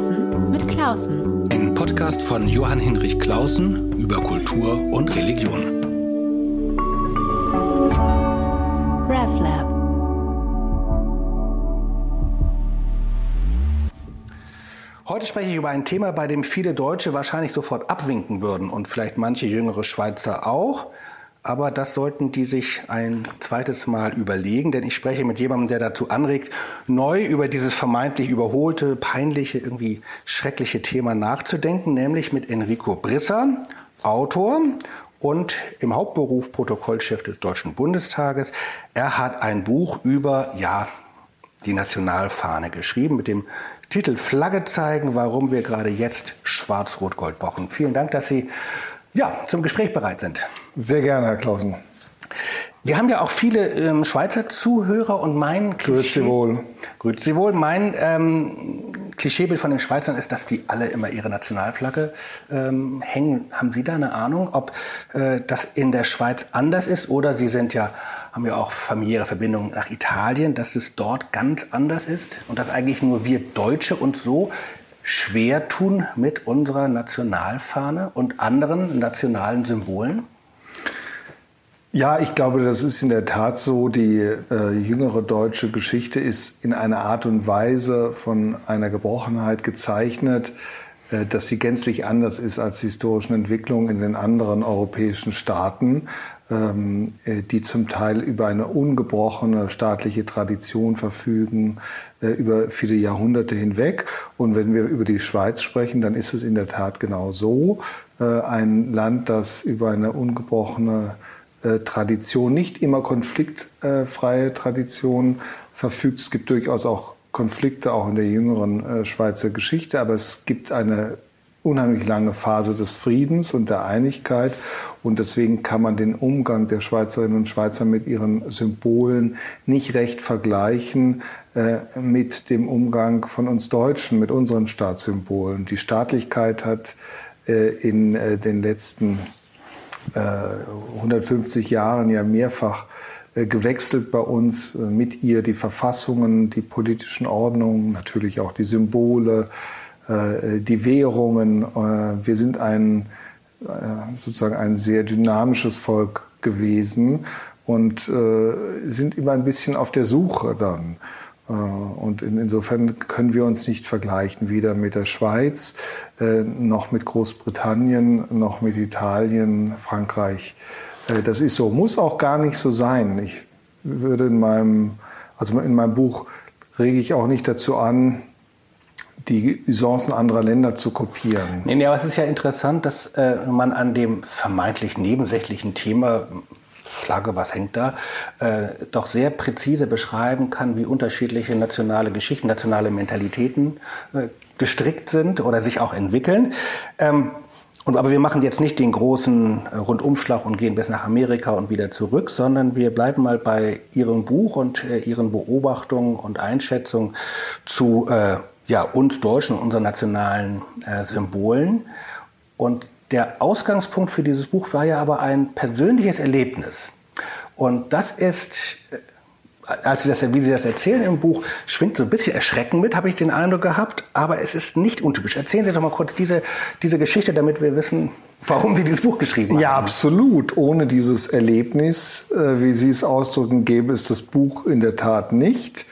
Klausen mit Klausen. Ein Podcast von Johann Hinrich Klausen über Kultur und Religion. RevLab. Heute spreche ich über ein Thema, bei dem viele Deutsche wahrscheinlich sofort abwinken würden und vielleicht manche jüngere Schweizer auch. Aber das sollten die sich ein zweites Mal überlegen, denn ich spreche mit jemandem, der dazu anregt, neu über dieses vermeintlich überholte, peinliche, irgendwie schreckliche Thema nachzudenken, nämlich mit Enrico Brisser, Autor und im Hauptberuf Protokollchef des Deutschen Bundestages. Er hat ein Buch über, ja, die Nationalfahne geschrieben mit dem Titel Flagge zeigen, warum wir gerade jetzt Schwarz-Rot-Gold brauchen. Vielen Dank, dass Sie ja, zum Gespräch bereit sind. Sehr gerne, Herr Klausen. Wir haben ja auch viele ähm, Schweizer Zuhörer und mein Klischee, Grüezi wohl. Grüezi wohl. Mein ähm, Klischeebild von den Schweizern ist, dass die alle immer ihre Nationalflagge ähm, hängen. Haben Sie da eine Ahnung, ob äh, das in der Schweiz anders ist oder Sie sind ja haben ja auch familiäre Verbindungen nach Italien, dass es dort ganz anders ist und dass eigentlich nur wir Deutsche uns so schwer tun mit unserer Nationalfahne und anderen nationalen Symbolen? Ja, ich glaube, das ist in der Tat so. Die äh, jüngere deutsche Geschichte ist in einer Art und Weise von einer Gebrochenheit gezeichnet, äh, dass sie gänzlich anders ist als die historischen Entwicklungen in den anderen europäischen Staaten. Ähm, äh, die zum Teil über eine ungebrochene staatliche Tradition verfügen, äh, über viele Jahrhunderte hinweg. Und wenn wir über die Schweiz sprechen, dann ist es in der Tat genau so. Äh, ein Land, das über eine ungebrochene Tradition, nicht immer konfliktfreie Tradition verfügt. Es gibt durchaus auch Konflikte, auch in der jüngeren Schweizer Geschichte, aber es gibt eine unheimlich lange Phase des Friedens und der Einigkeit. Und deswegen kann man den Umgang der Schweizerinnen und Schweizer mit ihren Symbolen nicht recht vergleichen äh, mit dem Umgang von uns Deutschen, mit unseren Staatssymbolen. Die Staatlichkeit hat äh, in äh, den letzten 150 äh, Jahren ja mehrfach gewechselt bei uns. Mit ihr die Verfassungen, die politischen Ordnungen, natürlich auch die Symbole, die Währungen. Äh, wir sind ein, sozusagen ein sehr dynamisches Volk gewesen und sind immer ein bisschen auf der Suche dann. Und insofern können wir uns nicht vergleichen, weder mit der Schweiz, noch mit Großbritannien, noch mit Italien, Frankreich. Das ist so, muss auch gar nicht so sein. Ich würde in meinem, also in meinem Buch rege ich auch nicht dazu an, die Usancen anderer Länder zu kopieren. Nee, nee, aber es ist ja interessant, dass äh, man an dem vermeintlich nebensächlichen Thema Flagge, was hängt da, äh, doch sehr präzise beschreiben kann, wie unterschiedliche nationale Geschichten, nationale Mentalitäten äh, gestrickt sind oder sich auch entwickeln. Ähm, und, aber wir machen jetzt nicht den großen äh, Rundumschlag und gehen bis nach Amerika und wieder zurück, sondern wir bleiben mal bei Ihrem Buch und äh, Ihren Beobachtungen und Einschätzungen zu äh, ja, uns Deutschen, unseren nationalen äh, Symbolen. Und der Ausgangspunkt für dieses Buch war ja aber ein persönliches Erlebnis. Und das ist, äh, als Sie das, wie Sie das erzählen im Buch, schwingt so ein bisschen Erschrecken mit, habe ich den Eindruck gehabt. Aber es ist nicht untypisch. Erzählen Sie doch mal kurz diese, diese Geschichte, damit wir wissen, warum Sie dieses Buch geschrieben haben. Ja, absolut. Ohne dieses Erlebnis, äh, wie Sie es ausdrücken, gäbe es das Buch in der Tat nicht.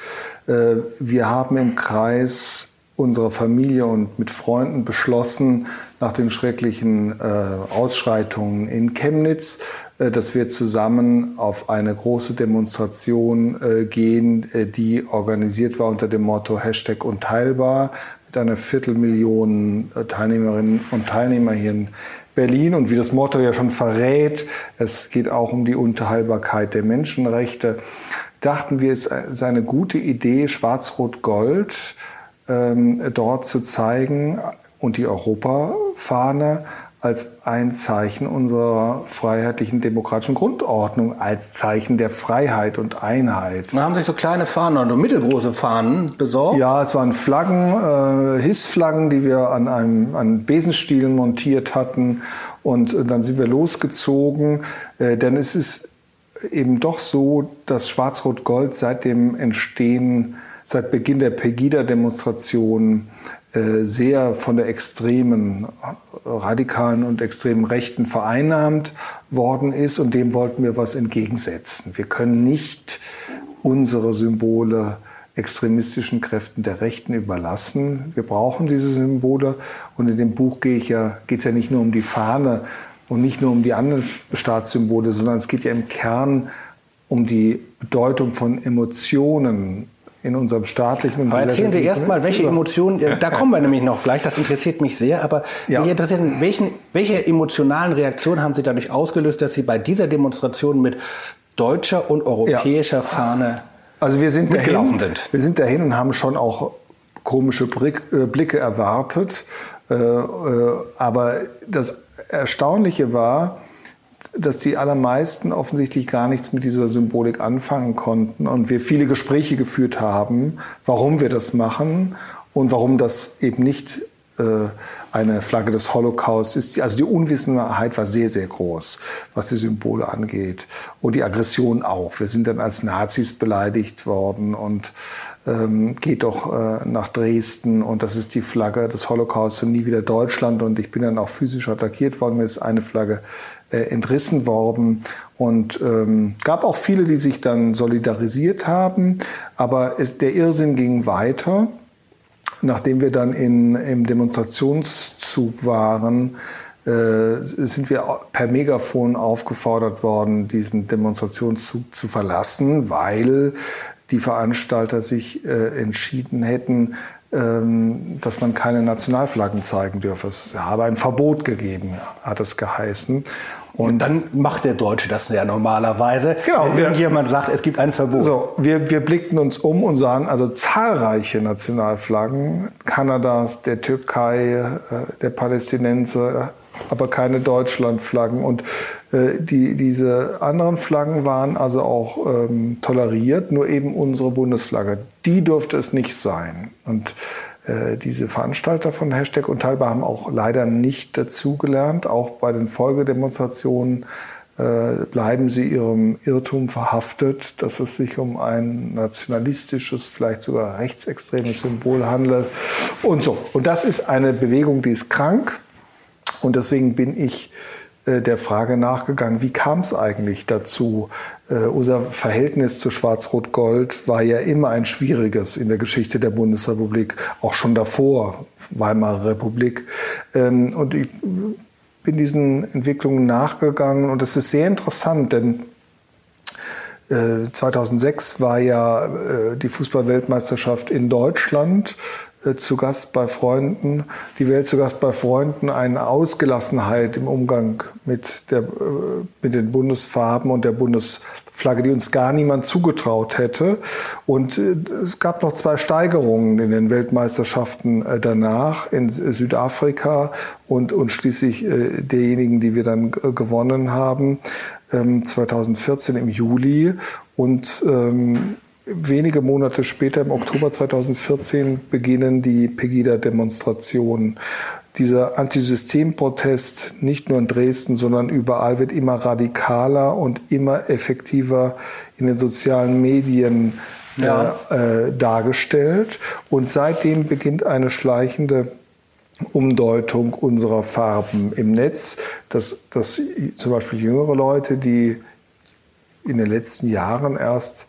Äh, wir haben im Kreis unserer Familie und mit Freunden beschlossen, nach den schrecklichen äh, Ausschreitungen in Chemnitz, äh, dass wir zusammen auf eine große Demonstration äh, gehen, äh, die organisiert war unter dem Motto Hashtag Unteilbar mit einer Viertelmillion äh, Teilnehmerinnen und Teilnehmer hier in Berlin. Und wie das Motto ja schon verrät, es geht auch um die Unterhaltbarkeit der Menschenrechte, dachten wir, es sei eine gute Idee, Schwarz-Rot-Gold dort zu zeigen und die Europafahne als ein Zeichen unserer freiheitlichen demokratischen Grundordnung, als Zeichen der Freiheit und Einheit. Da haben sich so kleine Fahnen oder mittelgroße Fahnen besorgt? Ja, es waren Flaggen, äh, Hissflaggen, die wir an einem an Besenstielen montiert hatten. Und äh, dann sind wir losgezogen, äh, denn es ist eben doch so, dass Schwarz-Rot-Gold seit dem Entstehen seit Beginn der Pegida-Demonstrationen äh, sehr von der extremen radikalen und extremen Rechten vereinnahmt worden ist und dem wollten wir was entgegensetzen. Wir können nicht unsere Symbole extremistischen Kräften der Rechten überlassen. Wir brauchen diese Symbole und in dem Buch geht es ja, ja nicht nur um die Fahne und nicht nur um die anderen Staatssymbole, sondern es geht ja im Kern um die Bedeutung von Emotionen in unserem staatlichen und Aber erzählen Sie erst mal, welche Emotionen, äh, da kommen wir nämlich noch gleich, das interessiert mich sehr, aber ja. mich interessiert, welchen, welche emotionalen Reaktionen haben Sie dadurch ausgelöst, dass Sie bei dieser Demonstration mit deutscher und europäischer ja. Fahne also wir sind dahin, sind? Wir sind dahin und haben schon auch komische äh, Blicke erwartet, äh, aber das Erstaunliche war, dass die allermeisten offensichtlich gar nichts mit dieser Symbolik anfangen konnten und wir viele Gespräche geführt haben, warum wir das machen und warum das eben nicht äh, eine Flagge des Holocaust ist. Also die Unwissenheit war sehr, sehr groß, was die Symbole angeht. Und die Aggression auch. Wir sind dann als Nazis beleidigt worden und ähm, geht doch äh, nach Dresden und das ist die Flagge des Holocaust und nie wieder Deutschland. Und ich bin dann auch physisch attackiert worden. Mir ist eine Flagge äh, entrissen worden. Und ähm, gab auch viele, die sich dann solidarisiert haben. Aber es, der Irrsinn ging weiter. Nachdem wir dann in, im Demonstrationszug waren, äh, sind wir per Megafon aufgefordert worden, diesen Demonstrationszug zu verlassen, weil die Veranstalter sich äh, entschieden hätten, ähm, dass man keine Nationalflaggen zeigen dürfe. Es habe ein Verbot gegeben, hat es geheißen. Und dann macht der Deutsche das ja normalerweise. Genau. Wenn jemand sagt, es gibt ein Verbot. So, wir, wir blickten uns um und sahen also zahlreiche Nationalflaggen Kanadas, der Türkei, äh, der Palästinenser, aber keine Deutschlandflaggen. Und äh, die, diese anderen Flaggen waren also auch ähm, toleriert, nur eben unsere Bundesflagge. Die durfte es nicht sein. Und äh, diese Veranstalter von Hashtag Unteilbar haben auch leider nicht dazugelernt. Auch bei den Folgedemonstrationen äh, bleiben sie ihrem Irrtum verhaftet, dass es sich um ein nationalistisches, vielleicht sogar rechtsextremes Symbol handelt und so. Und das ist eine Bewegung, die ist krank. Und deswegen bin ich äh, der Frage nachgegangen, wie kam es eigentlich dazu? Äh, unser Verhältnis zu Schwarz-Rot-Gold war ja immer ein schwieriges in der Geschichte der Bundesrepublik, auch schon davor, Weimarer Republik. Ähm, und ich bin diesen Entwicklungen nachgegangen und das ist sehr interessant, denn 2006 äh, war ja die Fußballweltmeisterschaft in Deutschland zu Gast bei Freunden, die Welt zu Gast bei Freunden, eine Ausgelassenheit im Umgang mit, der, äh, mit den Bundesfarben und der Bundesflagge, die uns gar niemand zugetraut hätte. Und äh, es gab noch zwei Steigerungen in den Weltmeisterschaften danach in Südafrika und, und schließlich derjenigen, die wir dann gewonnen haben, 2014 ähm, im Juli. Und ähm, wenige Monate später, im Oktober 2014, beginnen die Pegida-Demonstrationen. Dieser Antisystemprotest, nicht nur in Dresden, sondern überall, wird immer radikaler und immer effektiver in den sozialen Medien ja. äh, dargestellt. Und seitdem beginnt eine schleichende Umdeutung unserer Farben im Netz, dass, dass zum Beispiel jüngere Leute, die in den letzten Jahren erst äh,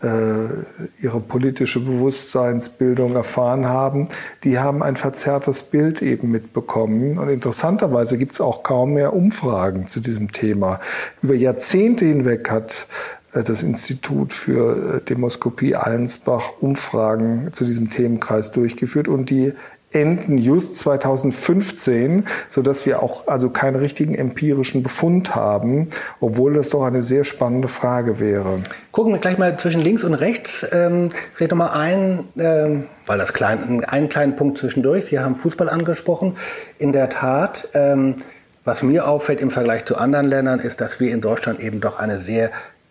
ihre politische Bewusstseinsbildung erfahren haben, die haben ein verzerrtes Bild eben mitbekommen. Und interessanterweise gibt es auch kaum mehr Umfragen zu diesem Thema. Über Jahrzehnte hinweg hat äh, das Institut für äh, Demoskopie Allensbach Umfragen zu diesem Themenkreis durchgeführt und die enden just 2015, so dass wir auch also keinen richtigen empirischen Befund haben, obwohl das doch eine sehr spannende Frage wäre. Gucken wir gleich mal zwischen links und rechts. Ähm, vielleicht nochmal ein, ähm, weil das klein, einen kleinen Punkt zwischendurch. Sie haben Fußball angesprochen. In der Tat, ähm, was mir auffällt im Vergleich zu anderen Ländern, ist, dass wir in Deutschland eben doch eine sehr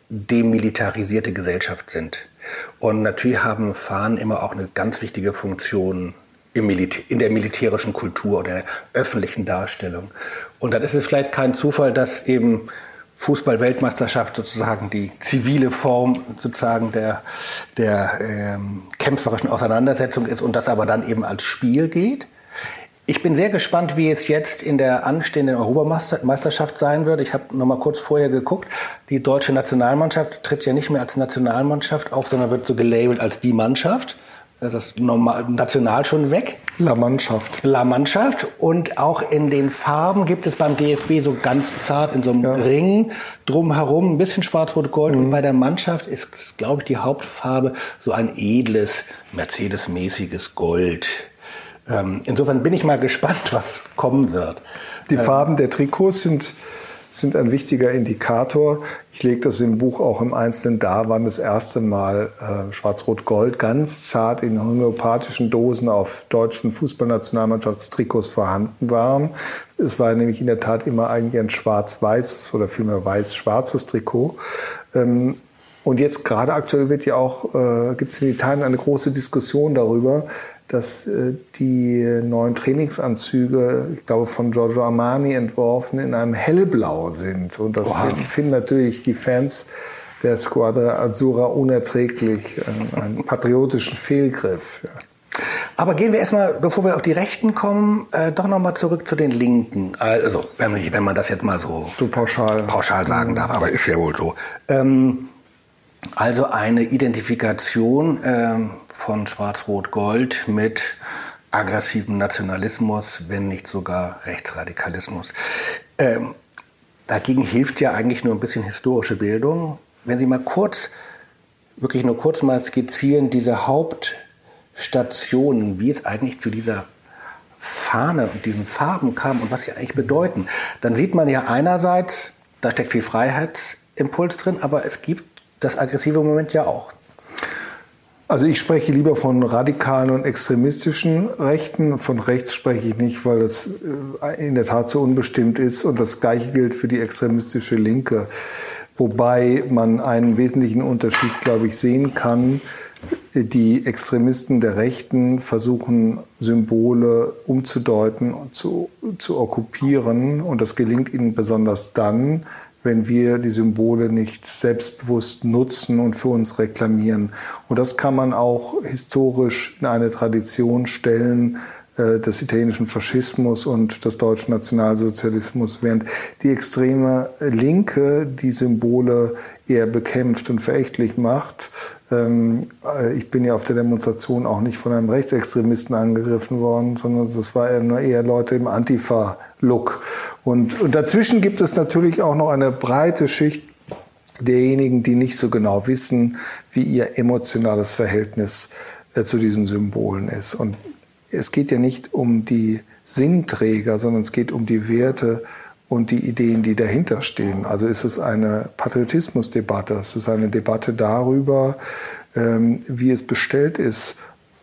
demilitarisierte Gesellschaft sind. Und natürlich haben Fahnen immer auch eine ganz wichtige Funktion in der militärischen Kultur oder der öffentlichen Darstellung. Und dann ist es vielleicht kein Zufall, dass eben Fußball-Weltmeisterschaft sozusagen die zivile Form sozusagen der, der ähm, kämpferischen Auseinandersetzung ist und das aber dann eben als Spiel geht. Ich bin sehr gespannt, wie es jetzt in der anstehenden Europameisterschaft sein wird. Ich habe noch mal kurz vorher geguckt. Die deutsche Nationalmannschaft tritt ja nicht mehr als Nationalmannschaft auf, sondern wird so gelabelt als die Mannschaft. Das ist normal, national schon weg. La Mannschaft. La Mannschaft. Und auch in den Farben gibt es beim DFB so ganz zart in so einem ja. Ring drumherum ein bisschen schwarz-rot-gold. Mhm. Und bei der Mannschaft ist, glaube ich, die Hauptfarbe so ein edles, Mercedes-mäßiges Gold. Ähm, insofern bin ich mal gespannt, was kommen wird. Die ähm, Farben der Trikots sind, sind ein wichtiger Indikator. Ich lege das im Buch auch im Einzelnen dar, wann das erste Mal äh, Schwarz-Rot-Gold ganz zart in homöopathischen Dosen auf deutschen Fußballnationalmannschaftstrikots vorhanden waren. Es war nämlich in der Tat immer eigentlich ein schwarz-weißes oder vielmehr weiß-schwarzes Trikot. Ähm, und jetzt gerade aktuell wird ja auch, äh, gibt es in Italien eine große Diskussion darüber, dass äh, die neuen Trainingsanzüge, ich glaube von Giorgio Armani entworfen, in einem hellblau sind. Und das finden, finden natürlich die Fans der Squadra Azzurra unerträglich, einen patriotischen Fehlgriff. Ja. Aber gehen wir erstmal, bevor wir auf die Rechten kommen, äh, doch nochmal zurück zu den Linken. Also, wenn, wenn man das jetzt mal so, so pauschal. pauschal sagen darf, aber ist ja wohl so. Ähm, also eine Identifikation äh, von Schwarz-Rot-Gold mit aggressivem Nationalismus, wenn nicht sogar Rechtsradikalismus. Ähm, dagegen hilft ja eigentlich nur ein bisschen historische Bildung. Wenn Sie mal kurz, wirklich nur kurz mal skizzieren, diese Hauptstationen, wie es eigentlich zu dieser Fahne und diesen Farben kam und was sie eigentlich bedeuten, dann sieht man ja einerseits, da steckt viel Freiheitsimpuls drin, aber es gibt das aggressive Moment ja auch. Also ich spreche lieber von radikalen und extremistischen Rechten. Von rechts spreche ich nicht, weil das äh, in der Tat so unbestimmt ist. Und das Gleiche gilt für die extremistische Linke. Wobei man einen wesentlichen Unterschied, glaube ich, sehen kann. Die Extremisten der Rechten versuchen, Symbole umzudeuten und zu, zu okkupieren. Und das gelingt ihnen besonders dann, wenn wir die Symbole nicht selbstbewusst nutzen und für uns reklamieren. Und das kann man auch historisch in eine Tradition stellen äh, des italienischen Faschismus und des deutschen Nationalsozialismus, während die extreme Linke die Symbole eher bekämpft und verächtlich macht. Ähm, äh, ich bin ja auf der Demonstration auch nicht von einem Rechtsextremisten angegriffen worden, sondern das war eher, Leute im Antifa-Look. Und, und dazwischen gibt es natürlich auch noch eine breite Schicht derjenigen, die nicht so genau wissen, wie ihr emotionales Verhältnis äh, zu diesen Symbolen ist. Und es geht ja nicht um die Sinnträger, sondern es geht um die Werte und die Ideen, die dahinter stehen. Also ist es eine Patriotismusdebatte, es ist eine Debatte darüber, ähm, wie es bestellt ist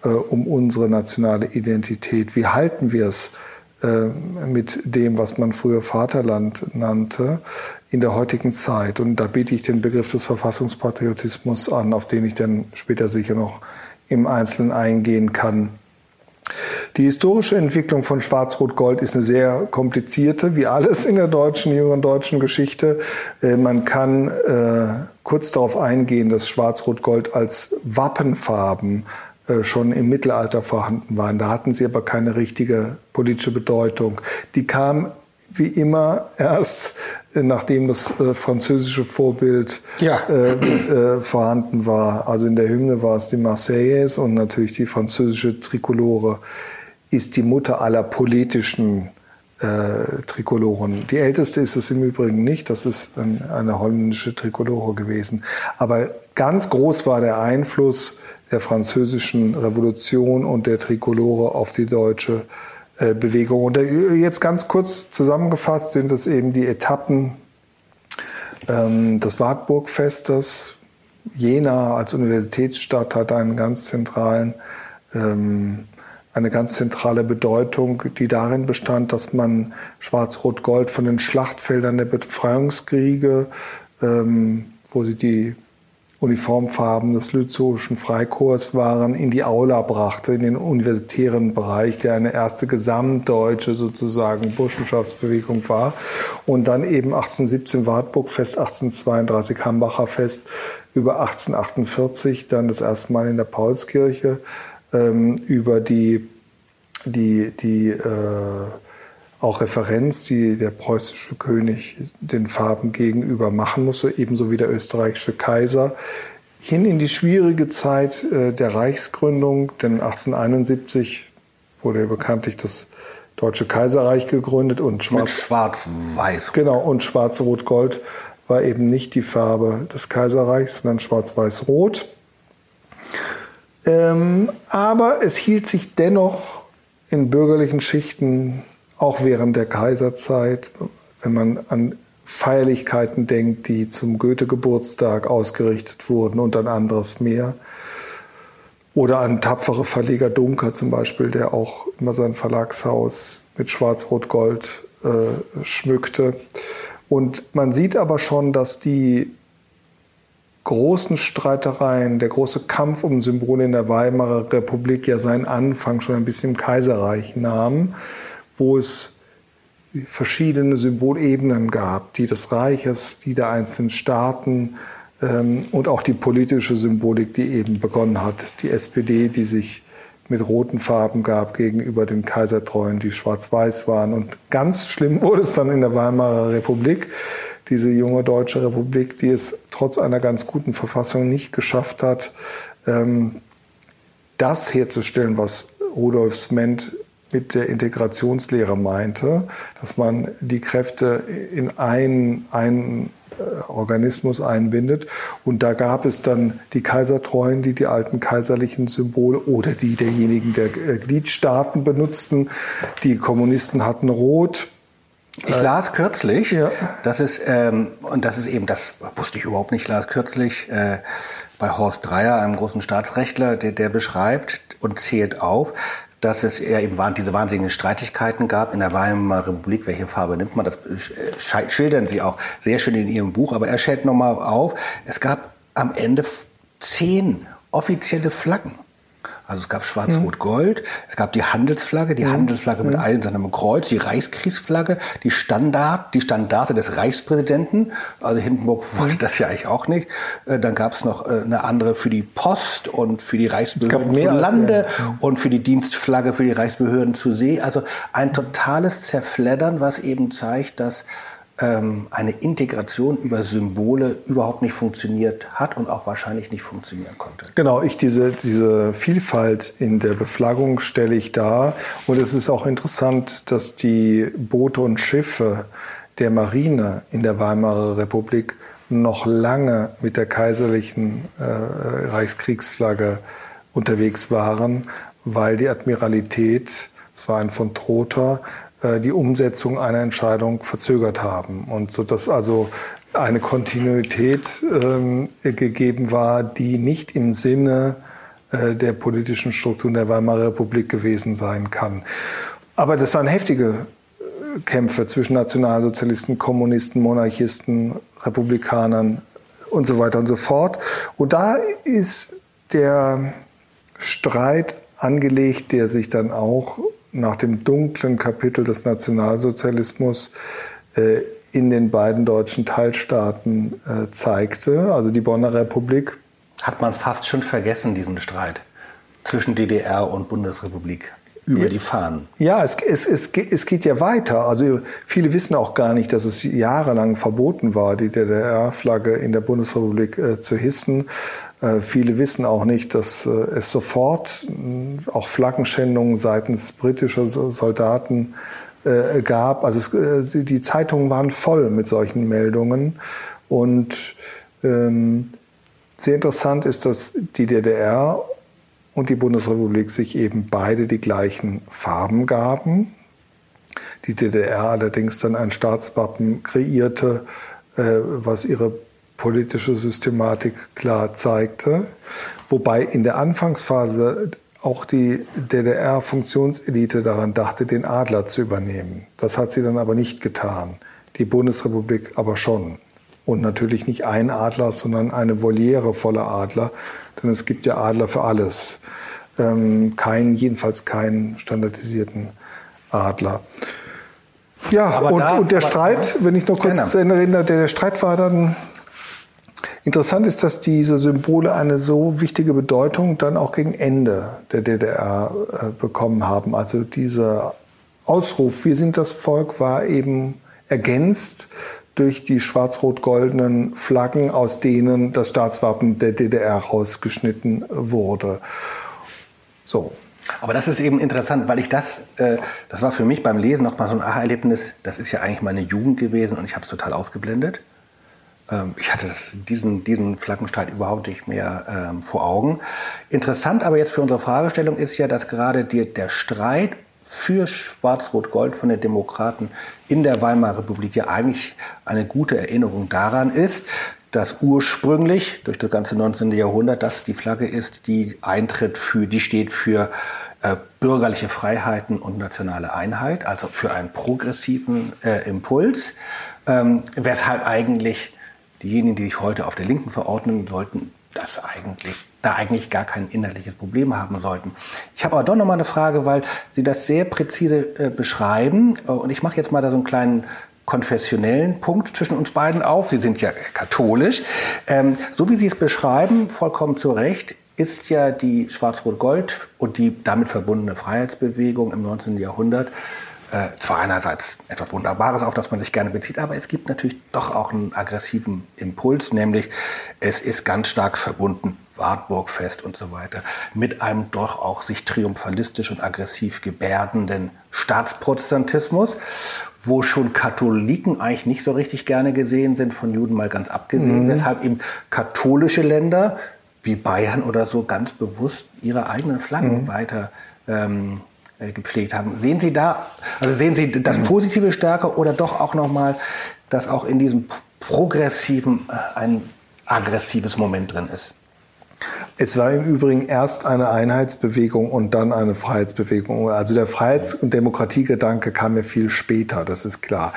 äh, um unsere nationale Identität. Wie halten wir es äh, mit dem, was man früher Vaterland nannte, in der heutigen Zeit? Und da biete ich den Begriff des Verfassungspatriotismus an, auf den ich dann später sicher noch im Einzelnen eingehen kann. Die historische Entwicklung von Schwarz-Rot-Gold ist eine sehr komplizierte, wie alles in der deutschen, jüngeren deutschen Geschichte. Äh, man kann äh, kurz darauf eingehen, dass Schwarz-Rot-Gold als Wappenfarben äh, schon im Mittelalter vorhanden waren. Da hatten sie aber keine richtige politische Bedeutung. Die kam wie immer erst nachdem das äh, französische Vorbild ja. äh, äh, vorhanden war. Also in der Hymne war es die Marseillaise und natürlich die französische Trikolore ist die Mutter aller politischen äh, Trikoloren. Die älteste ist es im Übrigen nicht, das ist ein, eine holländische Trikolore gewesen. Aber ganz groß war der Einfluss der französischen Revolution und der Trikolore auf die deutsche äh, Bewegung. Und äh, jetzt ganz kurz zusammengefasst sind es eben die Etappen ähm, des Wartburgfestes. Jena als Universitätsstadt hat einen ganz zentralen, ähm, eine ganz zentrale Bedeutung, die darin bestand, dass man Schwarz-Rot-Gold von den Schlachtfeldern der Befreiungskriege, ähm, wo sie die Uniformfarben des Lützowischen Freikorps waren, in die Aula brachte, in den universitären Bereich, der eine erste gesamtdeutsche sozusagen Burschenschaftsbewegung war. Und dann eben 1817 Wartburgfest, 1832 Hambacher Fest, über 1848 dann das erste Mal in der Paulskirche, ähm, über die, die, die äh, auch Referenz, die der preußische König den Farben gegenüber machen musste, ebenso wie der österreichische Kaiser, hin in die schwierige Zeit äh, der Reichsgründung, denn 1871 wurde ja bekanntlich das Deutsche Kaiserreich gegründet und Schwarz, Schwarz-Weiß. Genau, und Schwarz-Rot-Gold war eben nicht die Farbe des Kaiserreichs, sondern Schwarz-Weiß-Rot. Ähm, aber es hielt sich dennoch in bürgerlichen Schichten auch während der Kaiserzeit, wenn man an Feierlichkeiten denkt, die zum Goethe-Geburtstag ausgerichtet wurden und an anderes mehr. Oder an tapfere Verleger Dunker zum Beispiel, der auch immer sein Verlagshaus mit Schwarz-Rot-Gold äh, schmückte. Und man sieht aber schon, dass die großen Streitereien, der große Kampf um Symbole in der Weimarer Republik ja seinen Anfang schon ein bisschen im Kaiserreich nahm wo es verschiedene Symbolebenen gab, die des Reiches, die der einzelnen Staaten ähm, und auch die politische Symbolik, die eben begonnen hat. Die SPD, die sich mit roten Farben gab gegenüber den Kaisertreuen, die schwarz-weiß waren. Und ganz schlimm wurde es dann in der Weimarer Republik, diese junge deutsche Republik, die es trotz einer ganz guten Verfassung nicht geschafft hat, ähm, das herzustellen, was Rudolf Sment mit der Integrationslehre meinte, dass man die Kräfte in einen, einen äh, Organismus einbindet. Und da gab es dann die Kaisertreuen, die die alten kaiserlichen Symbole oder die derjenigen der äh, Gliedstaaten benutzten. Die Kommunisten hatten Rot. Ich las kürzlich, ja. das ist, ähm, und das ist eben, das wusste ich überhaupt nicht, ich las kürzlich äh, bei Horst Dreier, einem großen Staatsrechtler, der, der beschreibt und zählt auf, dass es ja eben diese wahnsinnigen Streitigkeiten gab in der Weimarer Republik. Welche Farbe nimmt man? Das schildern Sie auch sehr schön in Ihrem Buch. Aber er stellt nochmal auf, es gab am Ende zehn offizielle Flaggen. Also es gab Schwarz-Rot-Gold, es gab die Handelsflagge, die mhm. Handelsflagge mit eisernem Kreuz, die Reichskriegsflagge, die Standard, die Standarte des Reichspräsidenten. Also Hindenburg wollte das ja eigentlich auch nicht. Äh, dann gab es noch äh, eine andere für die Post und für die Reichsbehörden zu Lande ja. und für die Dienstflagge für die Reichsbehörden zu See. Also ein totales Zerfleddern, was eben zeigt, dass ähm, eine Integration über Symbole überhaupt nicht funktioniert hat und auch wahrscheinlich nicht funktionieren konnte. Genau, ich diese, diese Vielfalt in der Beflaggung stelle ich dar. Und es ist auch interessant, dass die Boote und Schiffe der Marine in der Weimarer Republik noch lange mit der kaiserlichen äh, Reichskriegsflagge unterwegs waren, weil die Admiralität, zwar ein von Trotha, die Umsetzung einer Entscheidung verzögert haben. Und so dass also eine Kontinuität ähm, gegeben war, die nicht im Sinne äh, der politischen Strukturen der Weimarer Republik gewesen sein kann. Aber das waren heftige äh, Kämpfe zwischen Nationalsozialisten, Kommunisten, Monarchisten, Republikanern und so weiter und so fort. Und da ist der Streit angelegt, der sich dann auch nach dem dunklen Kapitel des Nationalsozialismus äh, in den beiden deutschen Teilstaaten äh, zeigte, also die Bonner Republik. Hat man fast schon vergessen, diesen Streit zwischen DDR und Bundesrepublik über die Fahnen. Ja, es, es, es, es geht ja weiter. Also viele wissen auch gar nicht, dass es jahrelang verboten war, die DDR-Flagge in der Bundesrepublik äh, zu hissen. Äh, viele wissen auch nicht, dass äh, es sofort äh, auch Flaggenschändungen seitens britischer Soldaten gab. Also es, die Zeitungen waren voll mit solchen Meldungen. Und ähm, sehr interessant ist, dass die DDR und die Bundesrepublik sich eben beide die gleichen Farben gaben. Die DDR allerdings dann ein Staatswappen kreierte, was ihre politische Systematik klar zeigte, wobei in der Anfangsphase auch die DDR-Funktionselite daran dachte, den Adler zu übernehmen. Das hat sie dann aber nicht getan, die Bundesrepublik aber schon. Und natürlich nicht ein Adler, sondern eine Voliere voller Adler. Denn es gibt ja Adler für alles. Ähm, kein, jedenfalls keinen standardisierten Adler. Ja, und, da, und, der Streit, wenn ich noch kurz gerne. zu Ende rede, der, der Streit war dann Interessant ist, dass diese Symbole eine so wichtige Bedeutung dann auch gegen Ende der DDR äh, bekommen haben. Also dieser Ausruf, wir sind das Volk, war eben ergänzt durch die schwarz-rot-goldenen Flaggen, aus denen das Staatswappen der DDR rausgeschnitten wurde. So. Aber das ist eben interessant, weil ich das, äh, das war für mich beim Lesen noch mal so ein Aha-Erlebnis. Das ist ja eigentlich meine Jugend gewesen und ich habe es total ausgeblendet. Ähm, ich hatte das, diesen, diesen Flaggenstreit überhaupt nicht mehr ähm, vor Augen. Interessant aber jetzt für unsere Fragestellung ist ja, dass gerade die, der Streit für Schwarz-Rot-Gold von den Demokraten in der Weimarer Republik ja eigentlich eine gute Erinnerung daran ist, dass ursprünglich durch das ganze 19. Jahrhundert das die Flagge ist, die eintritt für, die steht für äh, bürgerliche Freiheiten und nationale Einheit, also für einen progressiven äh, Impuls, ähm, weshalb eigentlich diejenigen, die sich heute auf der Linken verordnen sollten, das eigentlich, da eigentlich gar kein innerliches Problem haben sollten. Ich habe aber doch noch mal eine Frage, weil Sie das sehr präzise äh, beschreiben. Äh, und ich mache jetzt mal da so einen kleinen konfessionellen Punkt zwischen uns beiden auf. Sie sind ja katholisch. Ähm, so wie Sie es beschreiben, vollkommen zu Recht, ist ja die Schwarz-Rot-Gold und die damit verbundene Freiheitsbewegung im 19. Jahrhundert äh, zwar einerseits etwas Wunderbares, auf das man sich gerne bezieht, aber es gibt natürlich doch auch einen aggressiven Impuls, nämlich es ist ganz stark verbunden, Wartburgfest und so weiter, mit einem doch auch sich triumphalistisch und aggressiv gebärdenden Staatsprotestantismus, wo schon Katholiken eigentlich nicht so richtig gerne gesehen sind, von Juden mal ganz abgesehen, mhm. weshalb eben katholische Länder wie Bayern oder so ganz bewusst ihre eigenen Flaggen mhm. weiter ähm, äh, gepflegt haben. Sehen Sie da, also sehen Sie das Positive stärker oder doch auch nochmal, dass auch in diesem progressiven äh, ein aggressives Moment drin ist? Es war im Übrigen erst eine Einheitsbewegung und dann eine Freiheitsbewegung. Also der Freiheits- und Demokratiegedanke kam ja viel später, das ist klar.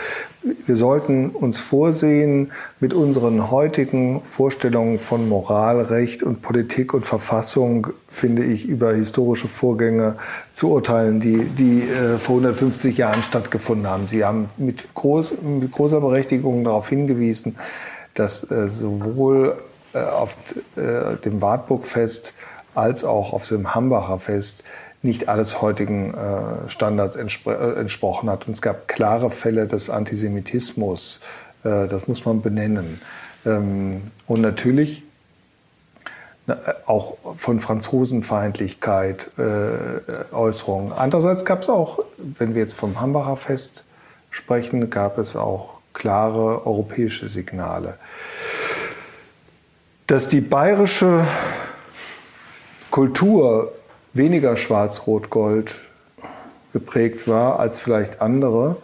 Wir sollten uns vorsehen, mit unseren heutigen Vorstellungen von Moral, Recht und Politik und Verfassung, finde ich, über historische Vorgänge zu urteilen, die, die äh, vor 150 Jahren stattgefunden haben. Sie haben mit, groß, mit großer Berechtigung darauf hingewiesen, dass äh, sowohl auf äh, dem Wartburgfest als auch auf dem Hambacher Fest nicht alles heutigen äh, Standards entsprochen hat. Und es gab klare Fälle des Antisemitismus. Das muss man benennen. Ähm, und natürlich auch von Franzosenfeindlichkeit Äußerungen. Andererseits gab es auch, wenn wir jetzt vom Hambacher Fest sprechen, gab es auch klare europäische Signale dass die bayerische Kultur weniger schwarz-rot-gold geprägt war als vielleicht andere,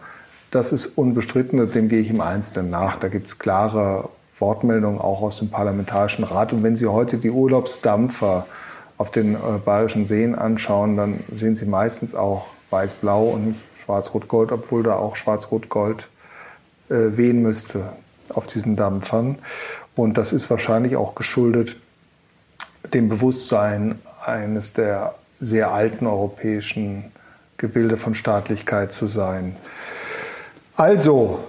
das ist unbestritten, dem gehe ich im Einzelnen nach. Da gibt es klare Wortmeldungen auch aus dem Parlamentarischen Rat. Und wenn Sie heute die Urlaubsdampfer auf den äh, bayerischen Seen anschauen, dann sehen Sie meistens auch weiß-blau und nicht schwarz-rot-gold, obwohl da auch schwarz-rot-gold äh, wehen müsste auf diesen Dampfern. Und das ist wahrscheinlich auch geschuldet dem Bewusstsein eines der sehr alten europäischen Gebilde von Staatlichkeit zu sein. Also,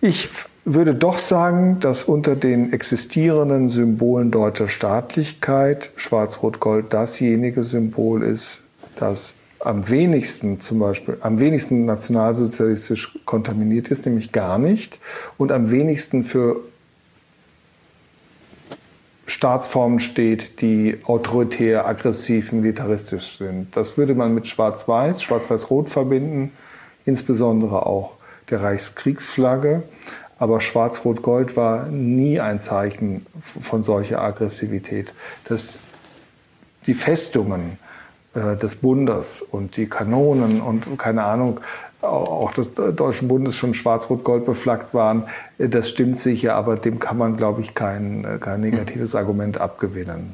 ich würde doch sagen, dass unter den existierenden Symbolen deutscher Staatlichkeit Schwarz-Rot-Gold dasjenige Symbol ist, das am wenigsten zum Beispiel, am wenigsten nationalsozialistisch kontaminiert ist, nämlich gar nicht, und am wenigsten für Staatsformen steht, die autoritär, aggressiv, militaristisch sind. Das würde man mit Schwarz-Weiß, Schwarz-Weiß-Rot verbinden, insbesondere auch der Reichskriegsflagge. Aber Schwarz-Rot-Gold war nie ein Zeichen von solcher Aggressivität. Das, die Festungen äh, des Bundes und die Kanonen und keine Ahnung, auch des Deutschen Bundes schon schwarz-rot-gold beflaggt waren. Das stimmt sicher, aber dem kann man, glaube ich, kein, kein negatives Argument abgewinnen.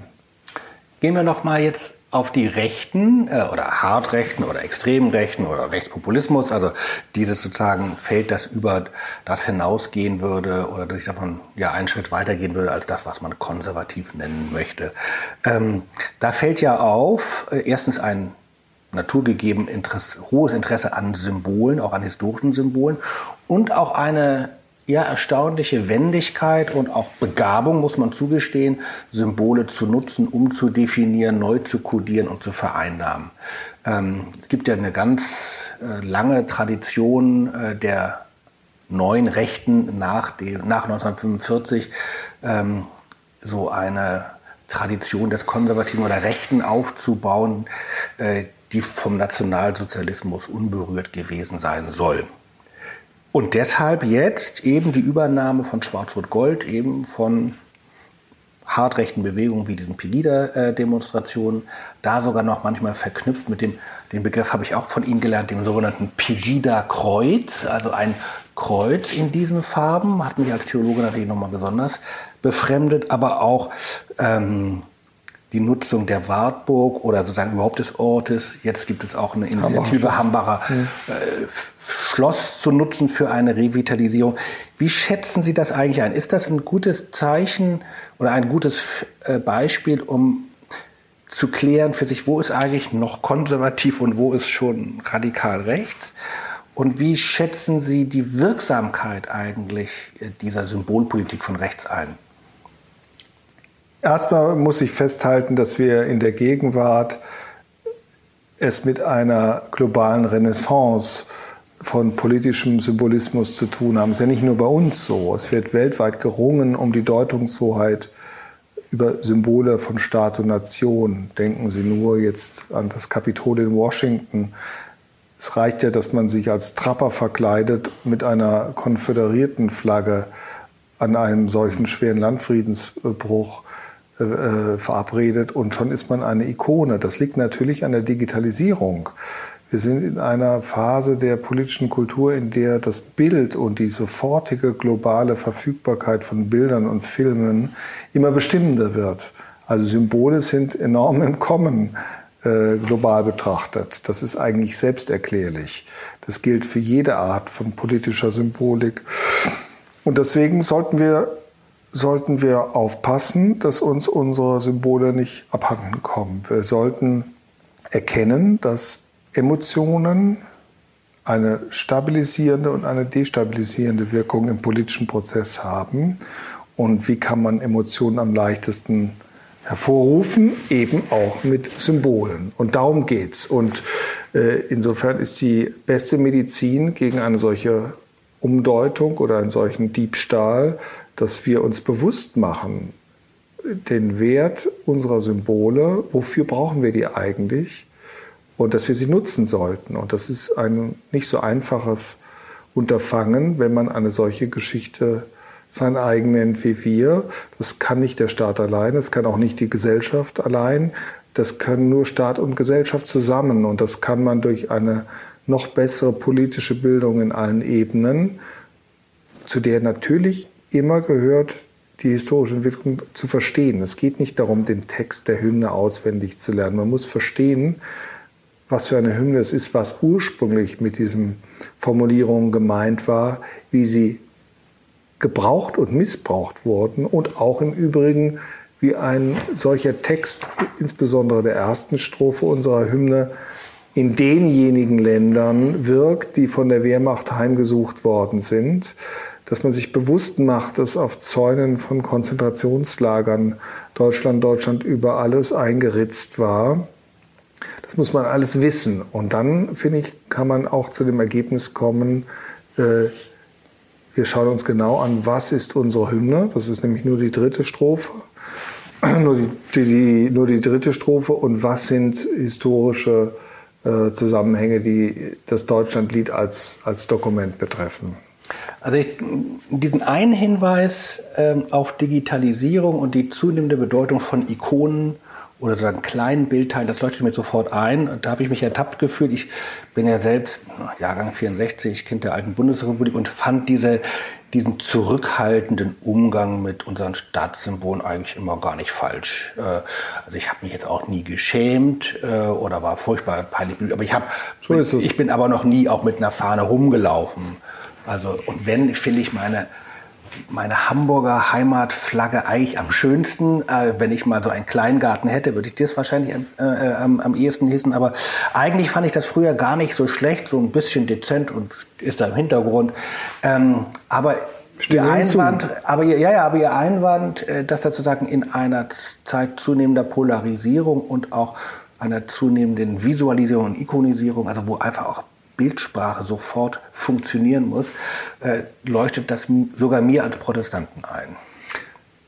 Gehen wir noch mal jetzt auf die Rechten äh, oder Hartrechten oder extremen Rechten oder Rechtspopulismus, also dieses sozusagen Feld, das über das hinausgehen würde oder das sich davon ja einen Schritt weitergehen würde als das, was man konservativ nennen möchte. Ähm, da fällt ja auf, äh, erstens ein naturgegeben Interesse, hohes Interesse an Symbolen, auch an historischen Symbolen und auch eine ja, erstaunliche Wendigkeit und auch Begabung, muss man zugestehen, Symbole zu nutzen, um zu definieren, neu zu kodieren und zu vereinnahmen. Ähm, es gibt ja eine ganz äh, lange Tradition äh, der neuen Rechten nach, dem, nach 1945, ähm, so eine Tradition des Konservativen oder Rechten aufzubauen, äh, die vom Nationalsozialismus unberührt gewesen sein soll. Und deshalb jetzt eben die Übernahme von Schwarz-Rot-Gold, eben von hartrechten Bewegungen wie diesen Pegida-Demonstrationen, da sogar noch manchmal verknüpft mit dem, den Begriff habe ich auch von Ihnen gelernt, dem sogenannten Pegida-Kreuz, also ein Kreuz in diesen Farben, hat mich als Theologe natürlich nochmal besonders befremdet, aber auch ähm, die Nutzung der Wartburg oder sozusagen überhaupt des Ortes. Jetzt gibt es auch eine Initiative, Hambacher äh, Schloss zu nutzen für eine Revitalisierung. Wie schätzen Sie das eigentlich ein? Ist das ein gutes Zeichen oder ein gutes äh, Beispiel, um zu klären für sich, wo ist eigentlich noch konservativ und wo ist schon radikal rechts? Und wie schätzen Sie die Wirksamkeit eigentlich äh, dieser Symbolpolitik von rechts ein? Erstmal muss ich festhalten, dass wir in der Gegenwart es mit einer globalen Renaissance von politischem Symbolismus zu tun haben. Es ist ja nicht nur bei uns so. Es wird weltweit gerungen um die Deutungshoheit über Symbole von Staat und Nation. Denken Sie nur jetzt an das Kapitol in Washington. Es reicht ja, dass man sich als Trapper verkleidet mit einer konföderierten Flagge an einem solchen schweren Landfriedensbruch äh, verabredet und schon ist man eine Ikone. Das liegt natürlich an der Digitalisierung. Wir sind in einer Phase der politischen Kultur, in der das Bild und die sofortige globale Verfügbarkeit von Bildern und Filmen immer bestimmender wird. Also Symbole sind enorm im Kommen äh, global betrachtet. Das ist eigentlich selbsterklärlich. Das gilt für jede Art von politischer Symbolik. Und deswegen sollten wir sollten wir aufpassen, dass uns unsere Symbole nicht abhanden kommen. Wir sollten erkennen, dass Emotionen eine stabilisierende und eine destabilisierende Wirkung im politischen Prozess haben. Und wie kann man Emotionen am leichtesten hervorrufen? Eben auch mit Symbolen. Und darum geht's. Und äh, insofern ist die beste Medizin gegen eine solche Umdeutung oder einen solchen Diebstahl dass wir uns bewusst machen, den Wert unserer Symbole, wofür brauchen wir die eigentlich und dass wir sie nutzen sollten. Und das ist ein nicht so einfaches Unterfangen, wenn man eine solche Geschichte sein eigen nennt wie wir. Das kann nicht der Staat allein, das kann auch nicht die Gesellschaft allein. Das können nur Staat und Gesellschaft zusammen und das kann man durch eine noch bessere politische Bildung in allen Ebenen, zu der natürlich immer gehört, die historische Entwicklung zu verstehen. Es geht nicht darum, den Text der Hymne auswendig zu lernen. Man muss verstehen, was für eine Hymne es ist, was ursprünglich mit diesen Formulierungen gemeint war, wie sie gebraucht und missbraucht wurden und auch im Übrigen, wie ein solcher Text, insbesondere der ersten Strophe unserer Hymne, in denjenigen Ländern wirkt, die von der Wehrmacht heimgesucht worden sind dass man sich bewusst macht, dass auf Zäunen von Konzentrationslagern Deutschland, Deutschland über alles eingeritzt war. Das muss man alles wissen. Und dann, finde ich, kann man auch zu dem Ergebnis kommen, äh, wir schauen uns genau an, was ist unsere Hymne. Das ist nämlich nur die dritte Strophe. nur, die, die, nur die dritte Strophe. Und was sind historische äh, Zusammenhänge, die das Deutschlandlied als, als Dokument betreffen? Also ich, diesen einen Hinweis ähm, auf Digitalisierung und die zunehmende Bedeutung von Ikonen oder sozusagen kleinen Bildteilen, das leuchtet mir sofort ein. Da habe ich mich ertappt gefühlt. Ich bin ja selbst Jahrgang 64, Kind der alten Bundesrepublik und fand diese diesen zurückhaltenden Umgang mit unseren Staatssymbolen eigentlich immer gar nicht falsch. Äh, also ich habe mich jetzt auch nie geschämt äh, oder war furchtbar peinlich, aber ich habe, so ich bin aber noch nie auch mit einer Fahne rumgelaufen. Also und wenn finde ich meine meine Hamburger Heimatflagge eigentlich am schönsten. Äh, wenn ich mal so einen Kleingarten hätte, würde ich das wahrscheinlich äh, äh, am, am ehesten hissen. Aber eigentlich fand ich das früher gar nicht so schlecht, so ein bisschen dezent und ist da im Hintergrund. Ähm, aber Ihr Einwand, aber ihr, ja, ja, aber ihr Einwand, äh, dass sozusagen in einer Zeit zunehmender Polarisierung und auch einer zunehmenden Visualisierung und Ikonisierung, also wo einfach auch Bildsprache sofort funktionieren muss, äh, leuchtet das sogar mir als Protestanten ein.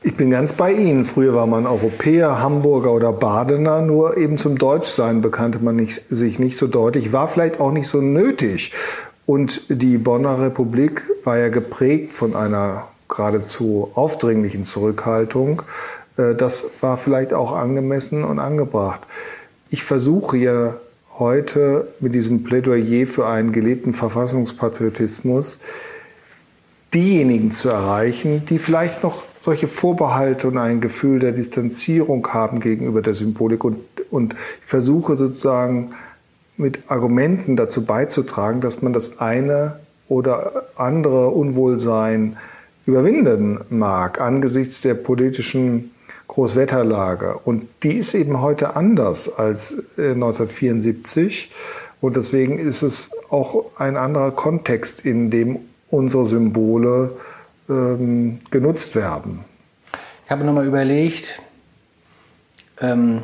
Ich bin ganz bei Ihnen. Früher war man Europäer, Hamburger oder Badener, nur eben zum Deutschsein bekannte man nicht, sich nicht so deutlich, war vielleicht auch nicht so nötig. Und die Bonner Republik war ja geprägt von einer geradezu aufdringlichen Zurückhaltung. Äh, das war vielleicht auch angemessen und angebracht. Ich versuche ja heute mit diesem Plädoyer für einen gelebten Verfassungspatriotismus diejenigen zu erreichen, die vielleicht noch solche Vorbehalte und ein Gefühl der Distanzierung haben gegenüber der Symbolik. Und, und ich versuche sozusagen mit Argumenten dazu beizutragen, dass man das eine oder andere Unwohlsein überwinden mag angesichts der politischen Großwetterlage. Und die ist eben heute anders als 1974. Äh, Und deswegen ist es auch ein anderer Kontext, in dem unsere Symbole ähm, genutzt werden. Ich habe nochmal überlegt, ähm,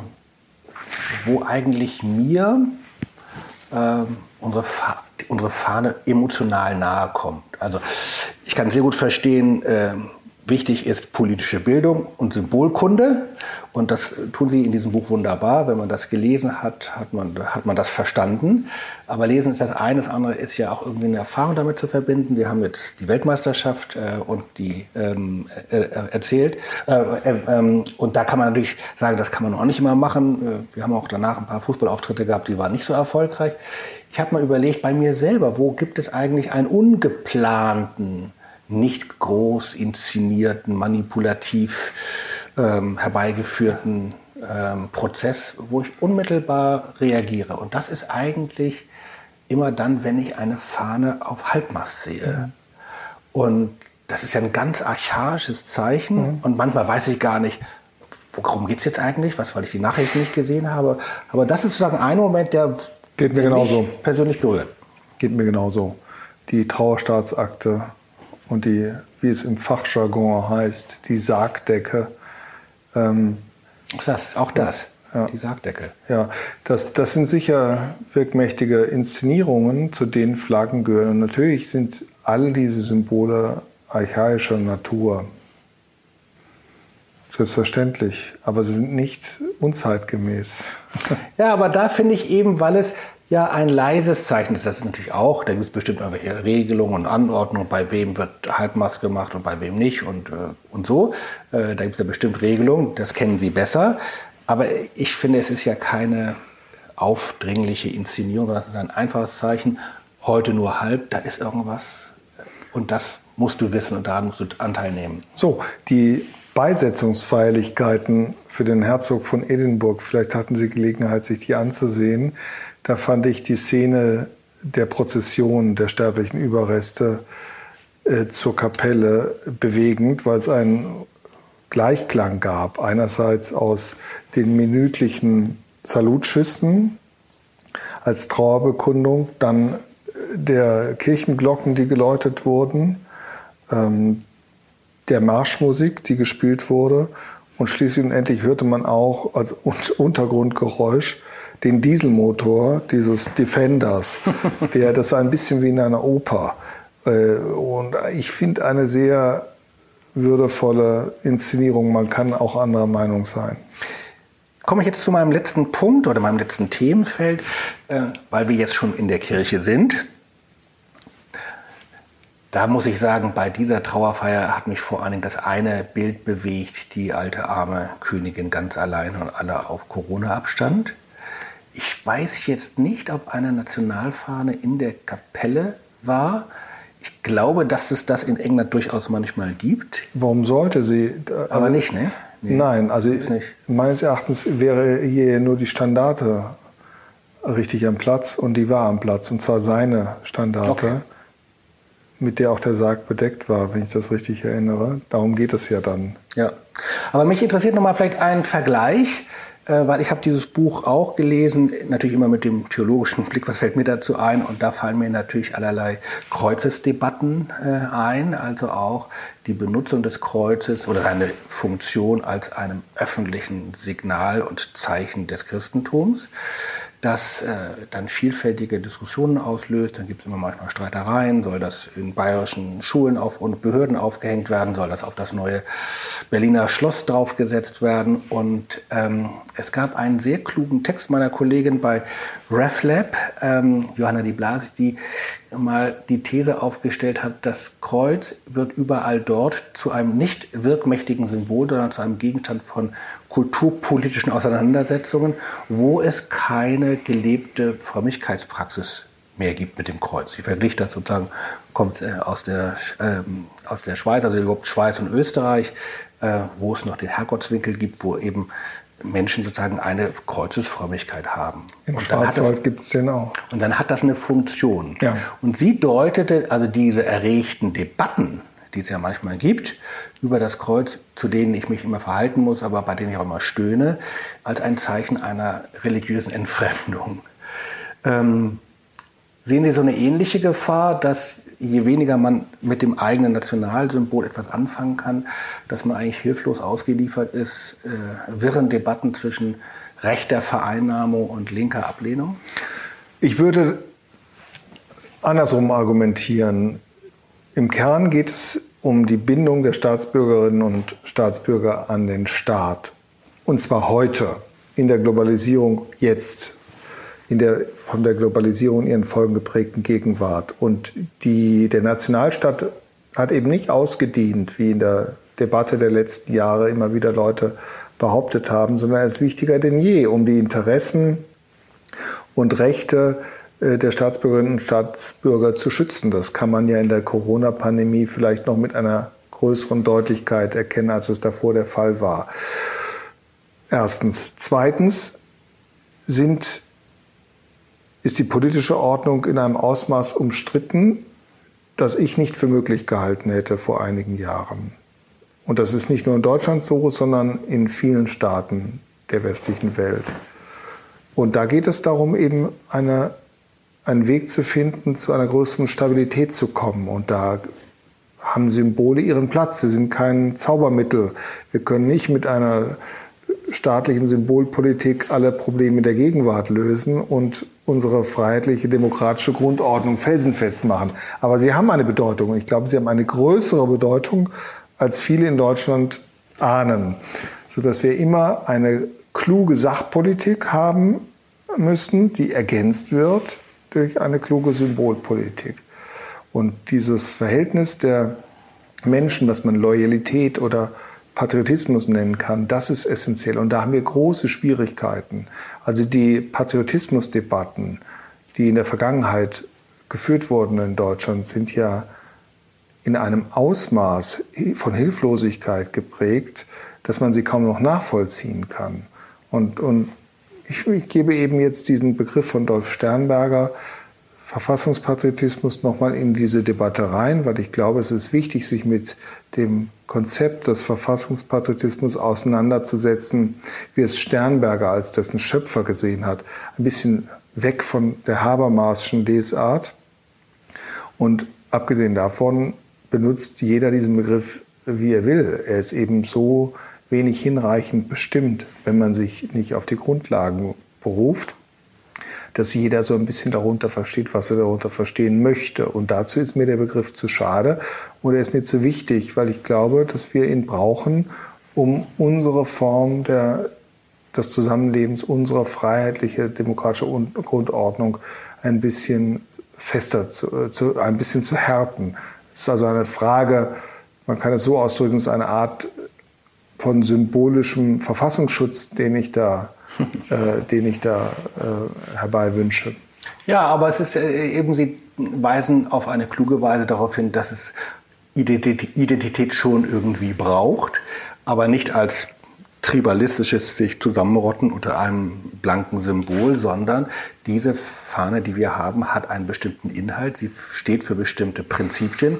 wo eigentlich mir ähm, unsere, Fa unsere Fahne emotional nahe kommt. Also ich kann sehr gut verstehen, ähm, Wichtig ist politische Bildung und Symbolkunde. Und das tun Sie in diesem Buch wunderbar. Wenn man das gelesen hat, hat man, hat man das verstanden. Aber lesen ist das eine. Das andere ist ja auch irgendwie eine Erfahrung damit zu verbinden. Sie haben jetzt die Weltmeisterschaft äh, und die ähm, äh, äh erzählt. Äh, äh, ähm, und da kann man natürlich sagen, das kann man auch nicht immer machen. Äh, wir haben auch danach ein paar Fußballauftritte gehabt, die waren nicht so erfolgreich. Ich habe mal überlegt, bei mir selber, wo gibt es eigentlich einen ungeplanten nicht groß inszenierten, manipulativ ähm, herbeigeführten ähm, Prozess, wo ich unmittelbar reagiere. Und das ist eigentlich immer dann, wenn ich eine Fahne auf Halbmast sehe. Mhm. Und das ist ja ein ganz archaisches Zeichen. Mhm. Und manchmal weiß ich gar nicht, worum geht es jetzt eigentlich, was, weil ich die Nachrichten nicht gesehen habe. Aber das ist sozusagen ein Moment, der, Geht mir genauso. persönlich berührt. Geht mir genauso. Die Trauerstaatsakte und die, wie es im Fachjargon heißt, die Sargdecke. Ähm, das ist auch das, ja. die Sargdecke. Ja, das, das sind sicher wirkmächtige Inszenierungen, zu denen Flaggen gehören. Und natürlich sind all diese Symbole archaischer Natur. Selbstverständlich, aber sie sind nicht unzeitgemäß. Ja, aber da finde ich eben, weil es ja ein leises Zeichen ist. Das natürlich auch, da gibt es bestimmt irgendwelche Regelungen und Anordnungen, bei wem wird Halbmaske gemacht und bei wem nicht und, äh, und so. Äh, da gibt es ja bestimmt Regelungen, das kennen Sie besser. Aber ich finde, es ist ja keine aufdringliche Inszenierung, sondern es ist ein einfaches Zeichen. Heute nur halb, da ist irgendwas und das musst du wissen und da musst du Anteil nehmen. So, die Beisetzungsfeierlichkeiten für den Herzog von Edinburgh, vielleicht hatten Sie Gelegenheit, sich die anzusehen. Da fand ich die Szene der Prozession der sterblichen Überreste äh, zur Kapelle bewegend, weil es einen Gleichklang gab. Einerseits aus den minütlichen Salutschüssen als Trauerbekundung, dann der Kirchenglocken, die geläutet wurden, ähm, der Marschmusik, die gespielt wurde und schließlich und endlich hörte man auch als Untergrundgeräusch den Dieselmotor dieses Defenders. Der, das war ein bisschen wie in einer Oper. Äh, und ich finde eine sehr würdevolle Inszenierung. Man kann auch anderer Meinung sein. Komme ich jetzt zu meinem letzten Punkt oder meinem letzten Themenfeld, äh, weil wir jetzt schon in der Kirche sind. Da muss ich sagen, bei dieser Trauerfeier hat mich vor allen Dingen das eine Bild bewegt, die alte arme Königin ganz allein und alle auf Corona-Abstand. Ich weiß jetzt nicht, ob eine Nationalfahne in der Kapelle war. Ich glaube, dass es das in England durchaus manchmal gibt. Warum sollte sie? Aber nicht, ne? Nee, Nein, also meines Erachtens wäre hier nur die Standarte richtig am Platz und die war am Platz und zwar seine Standarte, okay. mit der auch der Sarg bedeckt war, wenn ich das richtig erinnere. Darum geht es ja dann. Ja, aber mich interessiert nochmal vielleicht ein Vergleich äh, weil ich habe dieses Buch auch gelesen, natürlich immer mit dem theologischen Blick, was fällt mir dazu ein? Und da fallen mir natürlich allerlei Kreuzesdebatten äh, ein, also auch die Benutzung des Kreuzes oder seine Funktion als einem öffentlichen Signal und Zeichen des Christentums das äh, dann vielfältige Diskussionen auslöst. Dann gibt es immer manchmal Streitereien. Soll das in bayerischen Schulen auf, und Behörden aufgehängt werden? Soll das auf das neue Berliner Schloss draufgesetzt werden? Und ähm, es gab einen sehr klugen Text meiner Kollegin bei RefLab, ähm, Johanna Di Blasi, die mal die These aufgestellt hat, das Kreuz wird überall dort zu einem nicht wirkmächtigen Symbol, sondern zu einem Gegenstand von kulturpolitischen Auseinandersetzungen, wo es keine gelebte Frömmigkeitspraxis mehr gibt mit dem Kreuz. Sie verglich das sozusagen, kommt äh, aus, der, ähm, aus der Schweiz, also überhaupt Schweiz und Österreich, äh, wo es noch den Herrgottswinkel gibt, wo eben Menschen sozusagen eine Kreuzesfrömmigkeit haben. Im Schwarzwald gibt es den auch. Und dann hat das eine Funktion. Ja. Und sie deutete also diese erregten Debatten, die es ja manchmal gibt, über das Kreuz, zu denen ich mich immer verhalten muss, aber bei denen ich auch immer stöhne, als ein Zeichen einer religiösen Entfremdung. Ähm, sehen Sie so eine ähnliche Gefahr, dass je weniger man mit dem eigenen Nationalsymbol etwas anfangen kann, dass man eigentlich hilflos ausgeliefert ist, äh, wirren Debatten zwischen rechter Vereinnahmung und linker Ablehnung? Ich würde andersrum argumentieren. Im Kern geht es um die Bindung der Staatsbürgerinnen und Staatsbürger an den Staat. Und zwar heute, in der Globalisierung jetzt in der von der Globalisierung ihren Folgen geprägten Gegenwart. Und die, der Nationalstaat hat eben nicht ausgedient, wie in der Debatte der letzten Jahre immer wieder Leute behauptet haben, sondern er ist wichtiger denn je, um die Interessen und Rechte der Staatsbürgerinnen und Staatsbürger zu schützen. Das kann man ja in der Corona-Pandemie vielleicht noch mit einer größeren Deutlichkeit erkennen, als es davor der Fall war. Erstens. Zweitens sind ist die politische Ordnung in einem Ausmaß umstritten, das ich nicht für möglich gehalten hätte vor einigen Jahren. Und das ist nicht nur in Deutschland so, sondern in vielen Staaten der westlichen Welt. Und da geht es darum, eben eine, einen Weg zu finden, zu einer größeren Stabilität zu kommen. Und da haben Symbole ihren Platz. Sie sind kein Zaubermittel. Wir können nicht mit einer staatlichen Symbolpolitik alle Probleme der Gegenwart lösen und unsere freiheitliche demokratische Grundordnung felsenfest machen. Aber sie haben eine Bedeutung. Ich glaube, sie haben eine größere Bedeutung, als viele in Deutschland ahnen, sodass wir immer eine kluge Sachpolitik haben müssen, die ergänzt wird durch eine kluge Symbolpolitik. Und dieses Verhältnis der Menschen, das man Loyalität oder Patriotismus nennen kann, das ist essentiell. Und da haben wir große Schwierigkeiten. Also die Patriotismusdebatten, die in der Vergangenheit geführt wurden in Deutschland, sind ja in einem Ausmaß von Hilflosigkeit geprägt, dass man sie kaum noch nachvollziehen kann. Und, und ich, gebe eben jetzt diesen Begriff von Dolf Sternberger, Verfassungspatriotismus nochmal in diese Debatte rein, weil ich glaube, es ist wichtig, sich mit dem Konzept des Verfassungspatriotismus auseinanderzusetzen, wie es Sternberger als dessen Schöpfer gesehen hat. Ein bisschen weg von der Habermaschen Lesart. Und abgesehen davon benutzt jeder diesen Begriff, wie er will. Er ist eben so wenig hinreichend bestimmt, wenn man sich nicht auf die Grundlagen beruft dass jeder so ein bisschen darunter versteht, was er darunter verstehen möchte. Und dazu ist mir der Begriff zu schade oder ist mir zu wichtig, weil ich glaube, dass wir ihn brauchen, um unsere Form der, des Zusammenlebens, unsere freiheitliche demokratische Grundordnung ein bisschen fester, zu, zu, ein bisschen zu härten. Es ist also eine Frage, man kann es so ausdrücken, es ist eine Art von symbolischem Verfassungsschutz, den ich da äh, den ich da äh, herbei wünsche. Ja, aber es ist äh, eben, Sie weisen auf eine kluge Weise darauf hin, dass es Identität schon irgendwie braucht, aber nicht als tribalistisches sich zusammenrotten unter einem blanken Symbol, sondern diese Fahne, die wir haben, hat einen bestimmten Inhalt. Sie steht für bestimmte Prinzipien,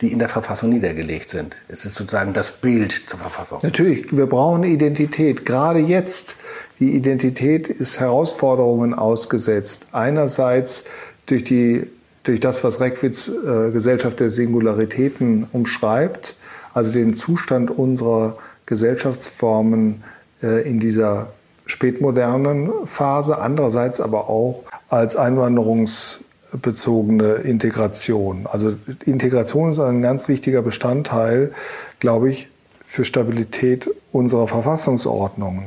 die in der Verfassung niedergelegt sind. Es ist sozusagen das Bild zur Verfassung. Natürlich, wir brauchen Identität. Gerade jetzt, die Identität ist Herausforderungen ausgesetzt. Einerseits durch, die, durch das, was Reckwitz äh, Gesellschaft der Singularitäten umschreibt, also den Zustand unserer Gesellschaftsformen äh, in dieser spätmodernen Phase, andererseits aber auch als einwanderungsbezogene Integration. Also Integration ist ein ganz wichtiger Bestandteil, glaube ich, für Stabilität unserer Verfassungsordnungen.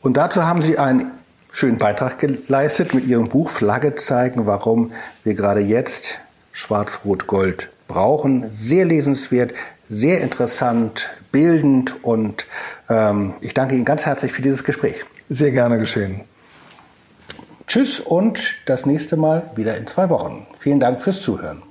Und dazu haben Sie einen schönen Beitrag geleistet mit Ihrem Buch Flagge zeigen, warum wir gerade jetzt Schwarz-Rot-Gold brauchen. Sehr lesenswert, sehr interessant, bildend und ähm, ich danke Ihnen ganz herzlich für dieses Gespräch. Sehr gerne geschehen. Tschüss und das nächste Mal wieder in zwei Wochen. Vielen Dank fürs Zuhören.